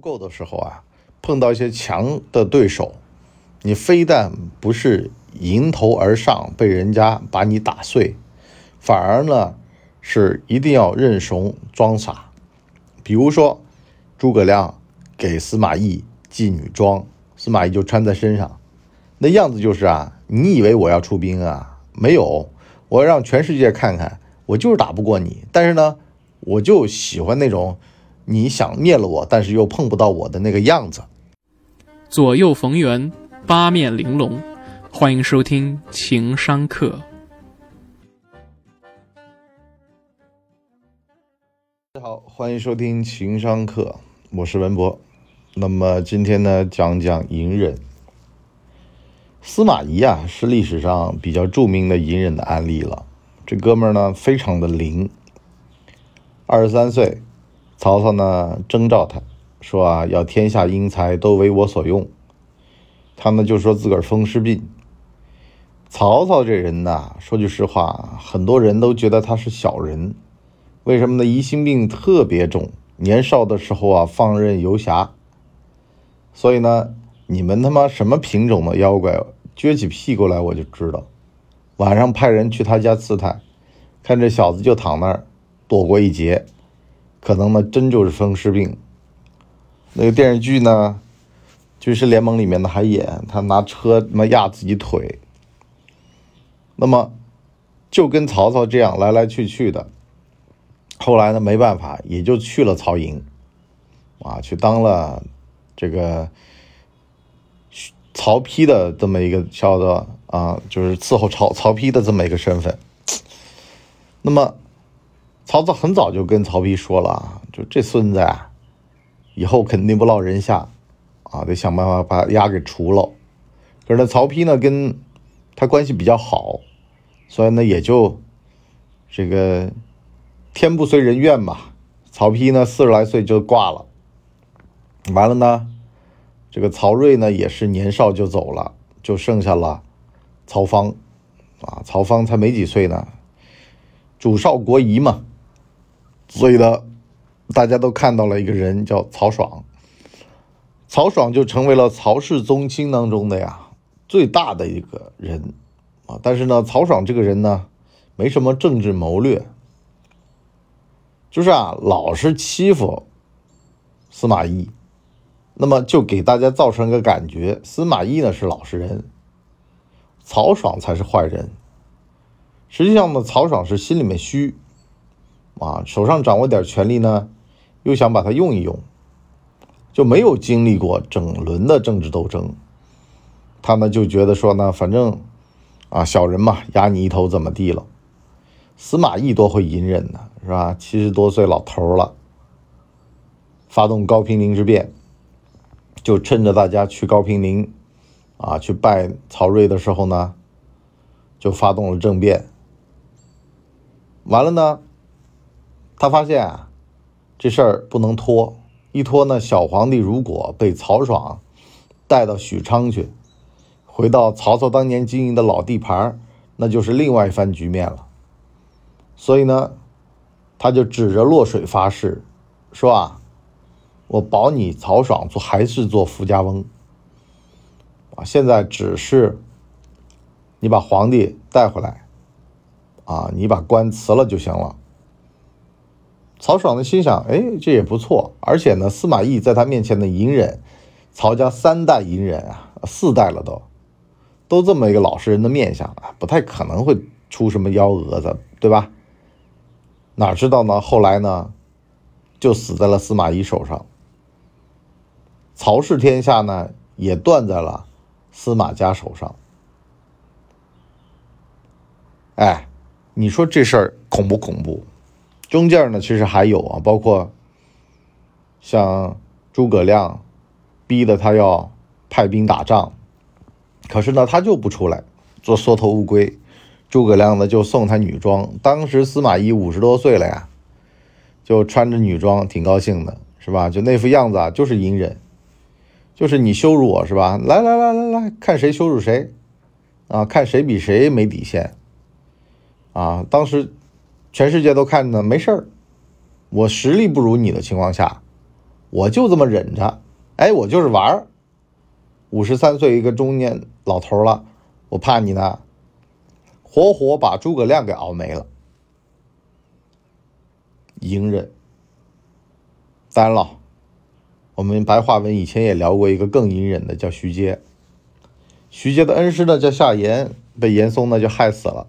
不够的时候啊，碰到一些强的对手，你非但不是迎头而上被人家把你打碎，反而呢是一定要认怂装傻。比如说诸葛亮给司马懿寄女装，司马懿就穿在身上，那样子就是啊，你以为我要出兵啊？没有，我要让全世界看看，我就是打不过你。但是呢，我就喜欢那种。你想灭了我，但是又碰不到我的那个样子。左右逢源，八面玲珑。欢迎收听情商课。大家好，欢迎收听情商课，我是文博。那么今天呢，讲讲隐忍。司马懿啊，是历史上比较著名的隐忍的案例了。这哥们儿呢，非常的灵，二十三岁。曹操呢征召他，说啊要天下英才都为我所用。他呢就说自个儿风湿病。曹操这人呐，说句实话，很多人都觉得他是小人。为什么呢？疑心病特别重，年少的时候啊放任游侠。所以呢，你们他妈什么品种的妖怪，撅起屁股来我就知道。晚上派人去他家刺探，看这小子就躺那儿，躲过一劫。可能呢，真就是风湿病。那个电视剧呢，《军师联盟》里面呢还演他拿车他妈压自己腿。那么，就跟曹操这样来来去去的。后来呢，没办法，也就去了曹营，啊，去当了这个曹丕的这么一个叫做啊，就是伺候曹曹丕的这么一个身份。那么。曹操很早就跟曹丕说了啊，就这孙子啊，以后肯定不落人下，啊，得想办法把丫给除了。可是呢，曹丕呢跟他关系比较好，所以呢也就这个天不遂人愿吧。曹丕呢四十来岁就挂了，完了呢，这个曹睿呢也是年少就走了，就剩下了曹芳，啊，曹芳才没几岁呢，主少国疑嘛。所以呢，大家都看到了一个人叫曹爽，曹爽就成为了曹氏宗亲当中的呀最大的一个人啊。但是呢，曹爽这个人呢，没什么政治谋略，就是啊，老是欺负司马懿，那么就给大家造成一个感觉：司马懿呢是老实人，曹爽才是坏人。实际上呢，曹爽是心里面虚。啊，手上掌握点权力呢，又想把它用一用，就没有经历过整轮的政治斗争，他呢就觉得说呢，反正啊小人嘛，压你一头怎么地了？司马懿多会隐忍呢，是吧？七十多岁老头了，发动高平陵之变，就趁着大家去高平陵啊去拜曹睿的时候呢，就发动了政变，完了呢。他发现啊，这事儿不能拖，一拖呢，小皇帝如果被曹爽带到许昌去，回到曹操当年经营的老地盘，那就是另外一番局面了。所以呢，他就指着洛水发誓，说啊，我保你曹爽做还是做福家翁啊，现在只是你把皇帝带回来，啊，你把官辞了就行了。曹爽的心想：“哎，这也不错，而且呢，司马懿在他面前的隐忍，曹家三代隐忍啊，四代了都，都这么一个老实人的面相啊，不太可能会出什么幺蛾子，对吧？哪知道呢？后来呢，就死在了司马懿手上。曹氏天下呢，也断在了司马家手上。哎，你说这事儿恐不恐怖？”中间呢，其实还有啊，包括像诸葛亮逼得他要派兵打仗，可是呢，他就不出来做缩头乌龟。诸葛亮呢，就送他女装。当时司马懿五十多岁了呀，就穿着女装，挺高兴的，是吧？就那副样子啊，就是隐忍，就是你羞辱我是吧？来来来来来看谁羞辱谁啊？看谁比谁没底线啊？当时。全世界都看着呢，没事儿。我实力不如你的情况下，我就这么忍着，哎，我就是玩儿。五十三岁一个中年老头了，我怕你呢，活活把诸葛亮给熬没了。隐忍。当然了，我们白话文以前也聊过一个更隐忍的，叫徐阶。徐阶的恩师呢叫夏言，被严嵩呢就害死了。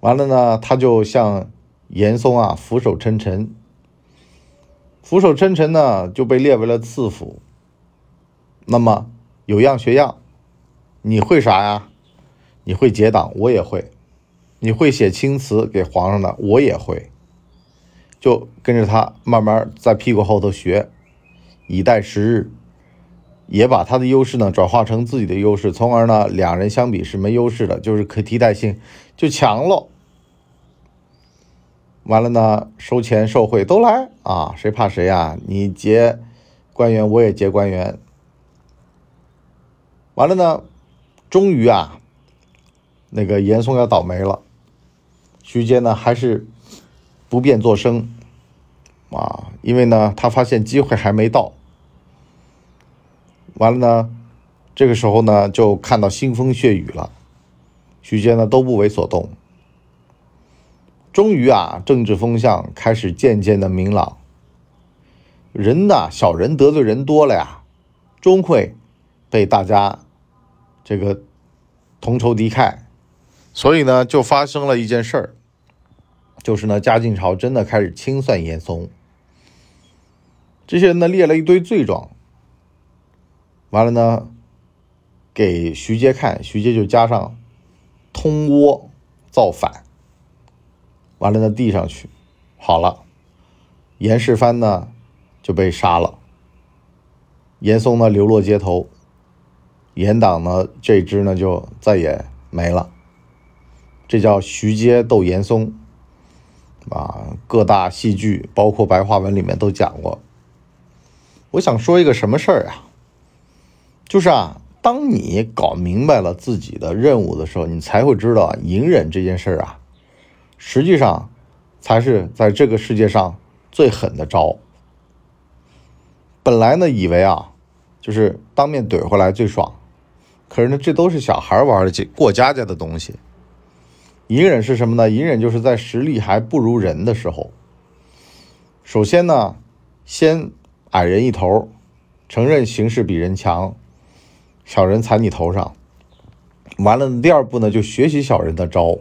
完了呢，他就向严嵩啊俯首称臣。俯首称臣呢，就被列为了次辅。那么有样学样，你会啥呀？你会结党，我也会；你会写青词给皇上的，我也会。就跟着他慢慢在屁股后头学，以待时日，也把他的优势呢转化成自己的优势，从而呢两人相比是没优势的，就是可替代性就强了。完了呢，收钱受贿都来啊，谁怕谁呀？你结官员，我也结官员。完了呢，终于啊，那个严嵩要倒霉了，徐阶呢还是。不便作声，啊，因为呢，他发现机会还没到。完了呢，这个时候呢，就看到腥风血雨了。徐阶呢都不为所动。终于啊，政治风向开始渐渐的明朗。人呐，小人得罪人多了呀，终会被大家这个同仇敌忾。所以呢，就发生了一件事儿。就是呢，嘉靖朝真的开始清算严嵩，这些人呢列了一堆罪状，完了呢，给徐阶看，徐阶就加上通倭造反，完了呢递上去，好了，严世蕃呢就被杀了，严嵩呢流落街头，严党呢这支呢就再也没了，这叫徐阶斗严嵩。啊，各大戏剧，包括白话文里面都讲过。我想说一个什么事儿啊？就是啊，当你搞明白了自己的任务的时候，你才会知道隐忍这件事儿啊，实际上才是在这个世界上最狠的招。本来呢，以为啊，就是当面怼回来最爽，可是呢，这都是小孩玩的过家家的东西。隐忍是什么呢？隐忍就是在实力还不如人的时候，首先呢，先矮人一头，承认形势比人强，小人踩你头上。完了，第二步呢，就学习小人的招，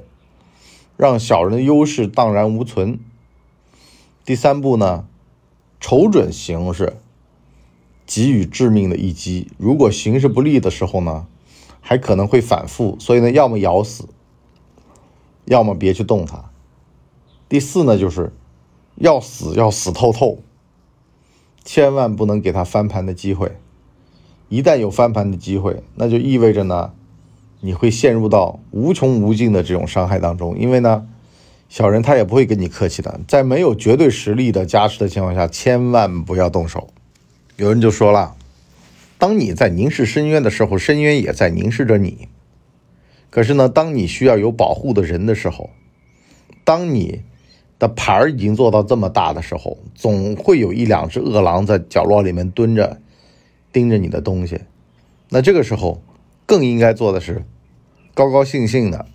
让小人的优势荡然无存。第三步呢，瞅准形势，给予致命的一击。如果形势不利的时候呢，还可能会反复，所以呢，要么咬死。要么别去动它。第四呢，就是要死要死透透，千万不能给他翻盘的机会。一旦有翻盘的机会，那就意味着呢，你会陷入到无穷无尽的这种伤害当中。因为呢，小人他也不会跟你客气的，在没有绝对实力的加持的情况下，千万不要动手。有人就说了，当你在凝视深渊的时候，深渊也在凝视着你。可是呢，当你需要有保护的人的时候，当你的牌儿已经做到这么大的时候，总会有一两只饿狼在角落里面蹲着，盯着你的东西。那这个时候，更应该做的是，高高兴兴的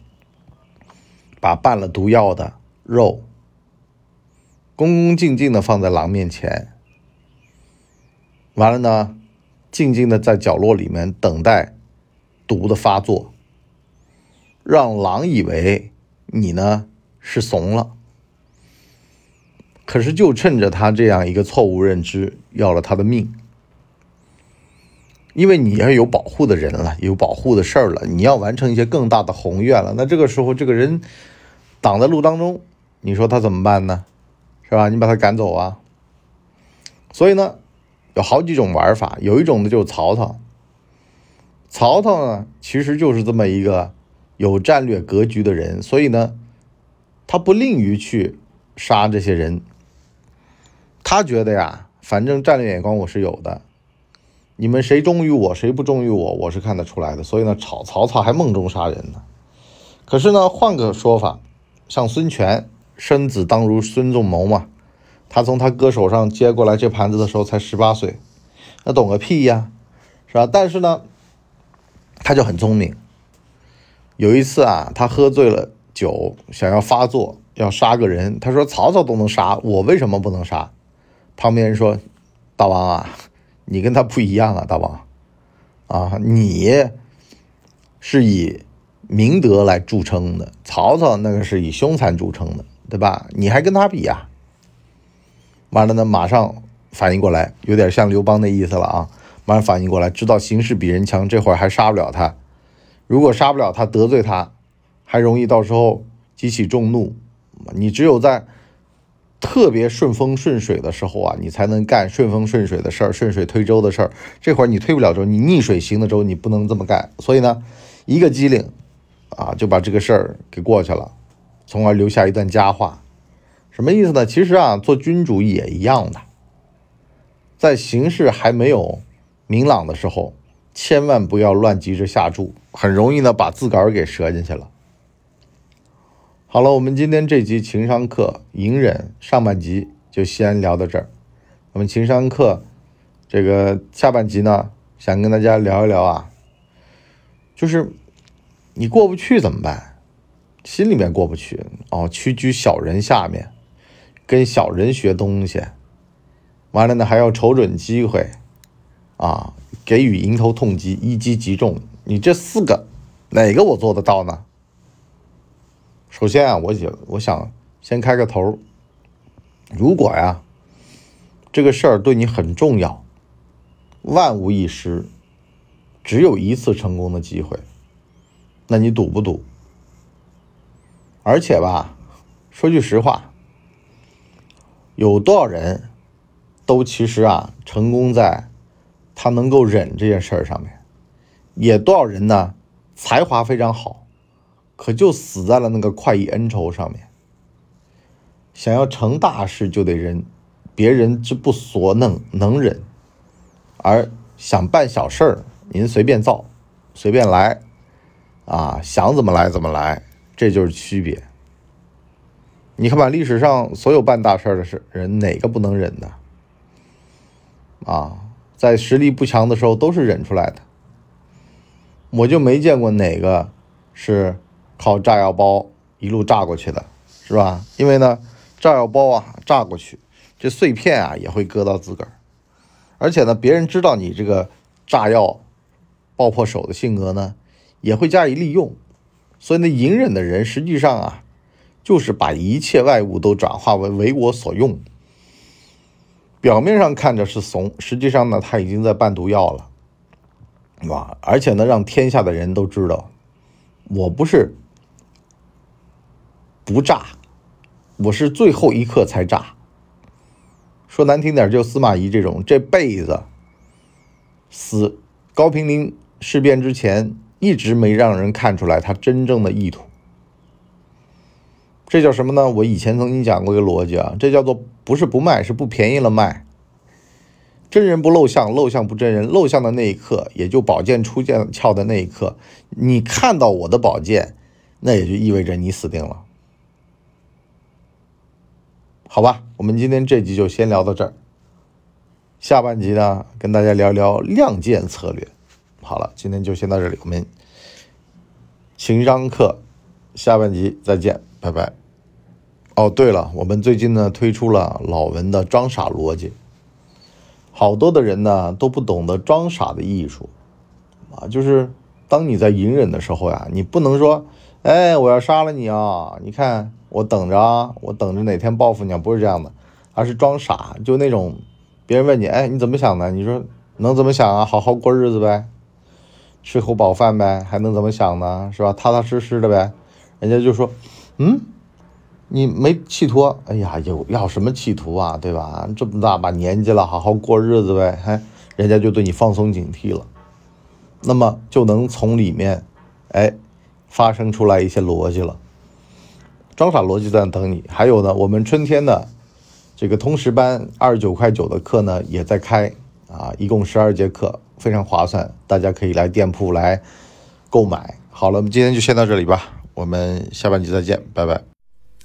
把拌了毒药的肉，恭恭敬敬的放在狼面前。完了呢，静静的在角落里面等待毒的发作。让狼以为你呢是怂了，可是就趁着他这样一个错误认知，要了他的命。因为你要有保护的人了，有保护的事儿了，你要完成一些更大的宏愿了。那这个时候，这个人挡在路当中，你说他怎么办呢？是吧？你把他赶走啊。所以呢，有好几种玩法，有一种呢就是曹操。曹操呢，其实就是这么一个。有战略格局的人，所以呢，他不吝于去杀这些人。他觉得呀，反正战略眼光我是有的，你们谁忠于我，谁不忠于我，我是看得出来的。所以呢，曹曹操还梦中杀人呢。可是呢，换个说法，像孙权，生子当如孙仲谋嘛，他从他哥手上接过来这盘子的时候才十八岁，那懂个屁呀，是吧？但是呢，他就很聪明。有一次啊，他喝醉了酒，想要发作，要杀个人。他说：“曹操都能杀，我为什么不能杀？”旁边人说：“大王啊，你跟他不一样啊，大王啊，你是以明德来著称的，曹操那个是以凶残著称的，对吧？你还跟他比呀？”完了呢，马上反应过来，有点像刘邦的意思了啊！马上反应过来，知道形势比人强，这会儿还杀不了他。如果杀不了他，得罪他，还容易到时候激起众怒。你只有在特别顺风顺水的时候啊，你才能干顺风顺水的事儿，顺水推舟的事儿。这会儿你推不了舟，你逆水行的舟，你不能这么干。所以呢，一个机灵啊，就把这个事儿给过去了，从而留下一段佳话。什么意思呢？其实啊，做君主也一样的，在形势还没有明朗的时候。千万不要乱急着下注，很容易呢把自个儿给折进去了。好了，我们今天这集情商课隐忍上半集就先聊到这儿。我们情商课这个下半集呢，想跟大家聊一聊啊，就是你过不去怎么办？心里面过不去哦，屈居小人下面，跟小人学东西，完了呢还要瞅准机会啊。给予迎头痛击，一击即中。你这四个，哪个我做得到呢？首先啊，我想，我想先开个头。如果呀，这个事儿对你很重要，万无一失，只有一次成功的机会，那你赌不赌？而且吧，说句实话，有多少人都其实啊，成功在。他能够忍这件事儿上面，也多少人呢？才华非常好，可就死在了那个快意恩仇上面。想要成大事就得忍，别人之不所能能忍，而想办小事儿，您随便造，随便来，啊，想怎么来怎么来，这就是区别。你看吧，历史上所有办大事的事人，哪个不能忍的？啊？在实力不强的时候都是忍出来的，我就没见过哪个是靠炸药包一路炸过去的，是吧？因为呢，炸药包啊炸过去，这碎片啊也会割到自个儿，而且呢，别人知道你这个炸药爆破手的性格呢，也会加以利用。所以呢，隐忍的人实际上啊，就是把一切外物都转化为为我所用。表面上看着是怂，实际上呢，他已经在办毒药了，是吧？而且呢，让天下的人都知道，我不是不炸，我是最后一刻才炸。说难听点，就司马懿这种，这辈子死高平陵事变之前，一直没让人看出来他真正的意图。这叫什么呢？我以前曾经讲过一个逻辑啊，这叫做不是不卖，是不便宜了卖。真人不露相，露相不真人。露相的那一刻，也就宝剑出剑鞘的那一刻，你看到我的宝剑，那也就意味着你死定了。好吧，我们今天这集就先聊到这儿。下半集呢，跟大家聊聊亮剑策略。好了，今天就先到这里，我们情商课下半集再见。拜拜。哦，对了，我们最近呢推出了老文的装傻逻辑。好多的人呢都不懂得装傻的艺术，啊，就是当你在隐忍的时候呀，你不能说，哎，我要杀了你啊！你看我等着啊，我等着哪天报复你，不是这样的，而是装傻，就那种别人问你，哎，你怎么想的？你说能怎么想啊？好好过日子呗，吃口饱饭呗，还能怎么想呢？是吧？踏踏实实的呗。人家就说。嗯，你没企图？哎呀，有要什么企图啊？对吧？这么大把年纪了，好好过日子呗。还人家就对你放松警惕了，那么就能从里面，哎，发生出来一些逻辑了。装傻逻辑在等你。还有呢，我们春天的这个通识班二十九块九的课呢也在开啊，一共十二节课，非常划算，大家可以来店铺来购买。好了，我们今天就先到这里吧，我们下半集再见，拜拜。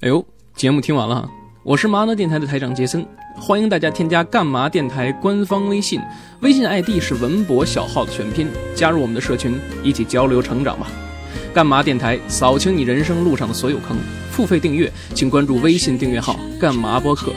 哎呦，节目听完了，我是麻辣电台的台长杰森，欢迎大家添加干嘛电台官方微信，微信 ID 是文博小号的全拼，加入我们的社群，一起交流成长吧。干嘛电台扫清你人生路上的所有坑，付费订阅请关注微信订阅号干嘛播客